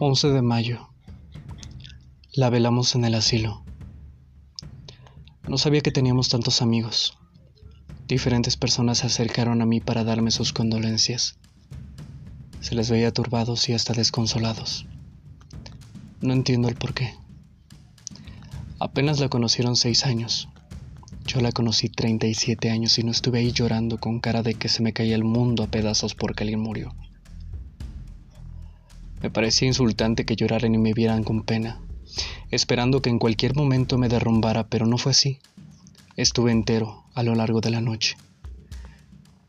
11 de mayo. La velamos en el asilo. No sabía que teníamos tantos amigos. Diferentes personas se acercaron a mí para darme sus condolencias. Se les veía turbados y hasta desconsolados. No entiendo el por qué. Apenas la conocieron seis años. Yo la conocí 37 años y no estuve ahí llorando con cara de que se me caía el mundo a pedazos porque alguien murió. Me parecía insultante que lloraran y me vieran con pena, esperando que en cualquier momento me derrumbara, pero no fue así. Estuve entero a lo largo de la noche.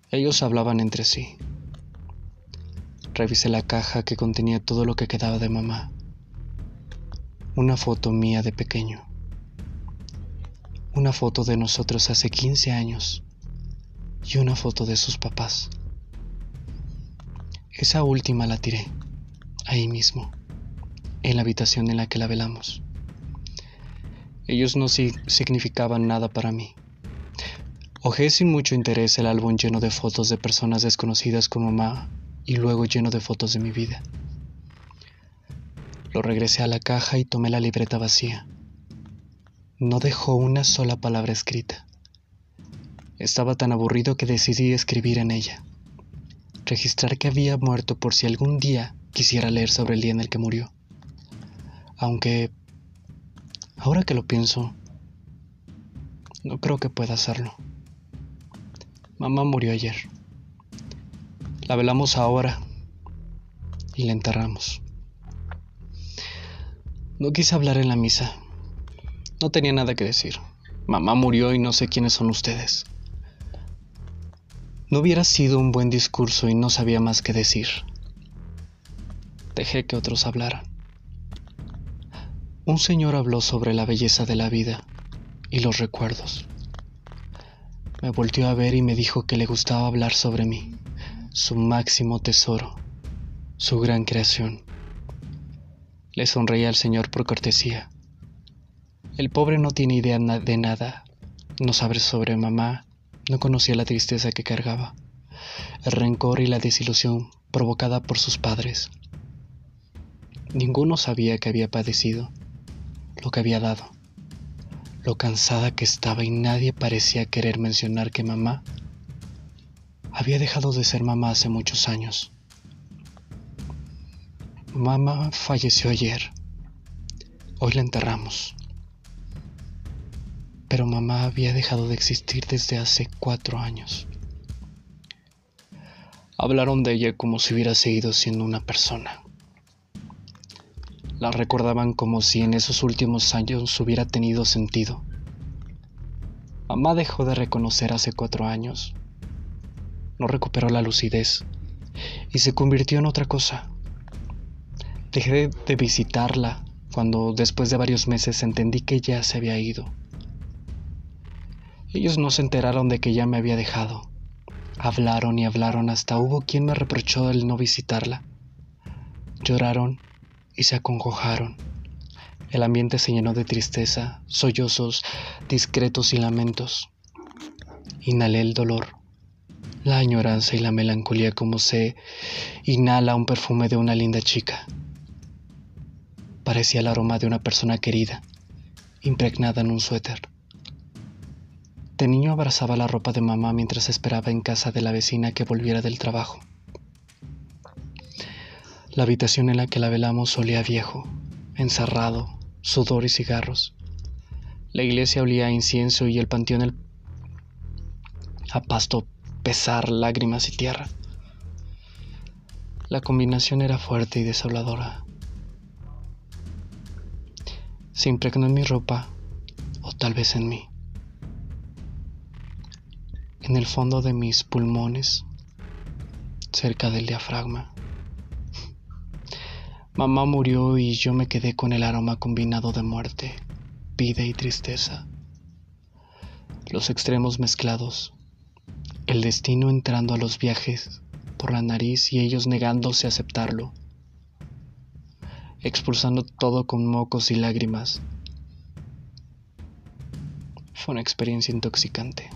Ellos hablaban entre sí. Revisé la caja que contenía todo lo que quedaba de mamá. Una foto mía de pequeño. Una foto de nosotros hace 15 años. Y una foto de sus papás. Esa última la tiré ahí mismo, en la habitación en la que la velamos. Ellos no significaban nada para mí. Ojé sin mucho interés el álbum lleno de fotos de personas desconocidas como mamá y luego lleno de fotos de mi vida. Lo regresé a la caja y tomé la libreta vacía. No dejó una sola palabra escrita. Estaba tan aburrido que decidí escribir en ella. Registrar que había muerto por si algún día quisiera leer sobre el día en el que murió. Aunque, ahora que lo pienso, no creo que pueda hacerlo. Mamá murió ayer. La velamos ahora y la enterramos. No quise hablar en la misa. No tenía nada que decir. Mamá murió y no sé quiénes son ustedes. No hubiera sido un buen discurso y no sabía más que decir dejé que otros hablaran. Un señor habló sobre la belleza de la vida y los recuerdos. Me volteó a ver y me dijo que le gustaba hablar sobre mí, su máximo tesoro, su gran creación. Le sonreí al señor por cortesía. El pobre no tiene idea de nada, no sabe sobre mamá, no conocía la tristeza que cargaba, el rencor y la desilusión provocada por sus padres. Ninguno sabía que había padecido, lo que había dado, lo cansada que estaba y nadie parecía querer mencionar que mamá había dejado de ser mamá hace muchos años. Mamá falleció ayer. Hoy la enterramos. Pero mamá había dejado de existir desde hace cuatro años. Hablaron de ella como si hubiera seguido siendo una persona la recordaban como si en esos últimos años hubiera tenido sentido. Mamá dejó de reconocer hace cuatro años. No recuperó la lucidez y se convirtió en otra cosa. Dejé de visitarla cuando después de varios meses entendí que ya se había ido. Ellos no se enteraron de que ya me había dejado. Hablaron y hablaron hasta hubo quien me reprochó el no visitarla. Lloraron y se acongojaron. El ambiente se llenó de tristeza, sollozos discretos y lamentos. Inhalé el dolor, la añoranza y la melancolía como se inhala un perfume de una linda chica. Parecía el aroma de una persona querida, impregnada en un suéter. De niño abrazaba la ropa de mamá mientras esperaba en casa de la vecina que volviera del trabajo. La habitación en la que la velamos olía viejo, encerrado, sudor y cigarros. La iglesia olía a incienso y el panteón el... a pasto, pesar, lágrimas y tierra. La combinación era fuerte y desoladora. Se impregnó en mi ropa, o tal vez en mí. En el fondo de mis pulmones, cerca del diafragma. Mamá murió y yo me quedé con el aroma combinado de muerte, vida y tristeza. Los extremos mezclados, el destino entrando a los viajes por la nariz y ellos negándose a aceptarlo, expulsando todo con mocos y lágrimas. Fue una experiencia intoxicante.